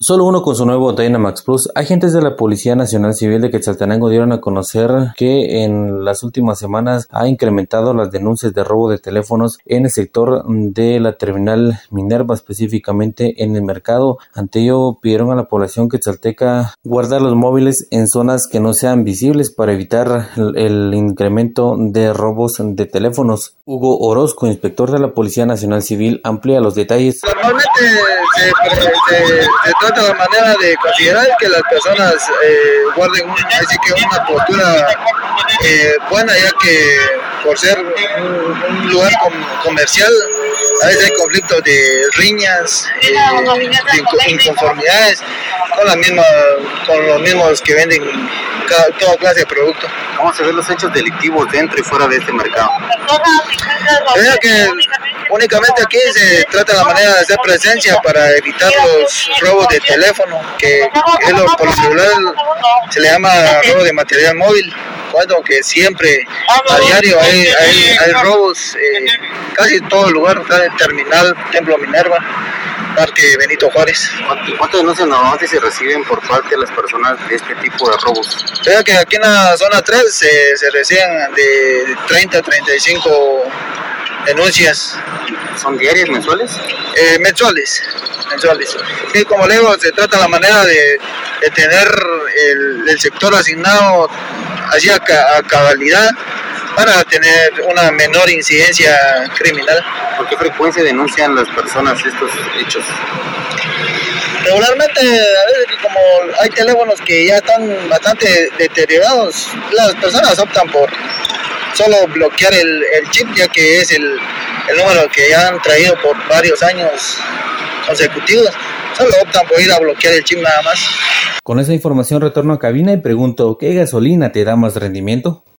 Solo uno con su nuevo Dynamax Plus. Agentes de la Policía Nacional Civil de Quetzaltenango dieron a conocer que en las últimas semanas ha incrementado las denuncias de robo de teléfonos en el sector de la terminal Minerva, específicamente en el mercado. Ante ello, pidieron a la población quetzalteca guardar los móviles en zonas que no sean visibles para evitar el incremento de robos de teléfonos. Hugo Orozco, inspector de la Policía Nacional Civil, amplía los detalles. Normalmente se trata la manera de considerar que las personas eh, guarden así que una postura eh, buena, ya que por ser un, lugar comercial, a veces hay conflictos de riñas, eh, de inconformidades con, la misma, con los mismos que venden toda clase de productos. ¿Cómo se ven los hechos delictivos dentro y fuera de este mercado? que únicamente aquí se trata la manera de hacer presencia para evitar los robos de teléfono, que es lo, por lo celular se le llama robo de material móvil, cuando que siempre a diario hay, hay, robos, eh, casi todo el lugar, está el terminal, Templo Minerva. Parque Benito Juárez. ¿Cuántas denuncias normalmente se reciben por parte de las personas de este tipo de robos? Creo que aquí en la zona 3 se, se reciben de 30 a 35 denuncias. ¿Son diarias, mensuales? Eh, mensuales, mensuales. Y como le digo, se trata la manera de, de tener el, el, sector asignado así a, cabalidad para tener una menor incidencia criminal. ¿Por qué frecuencia denuncian las personas estos hechos? Regularmente, a veces como hay teléfonos que ya están bastante deteriorados, las personas optan por solo bloquear el, chip, ya que es el, el número que ya han traído por varios años consecutivos. Solo optan por ir a bloquear el chip nada más. Con esa información retorno a cabina y pregunto, ¿qué gasolina te da más rendimiento?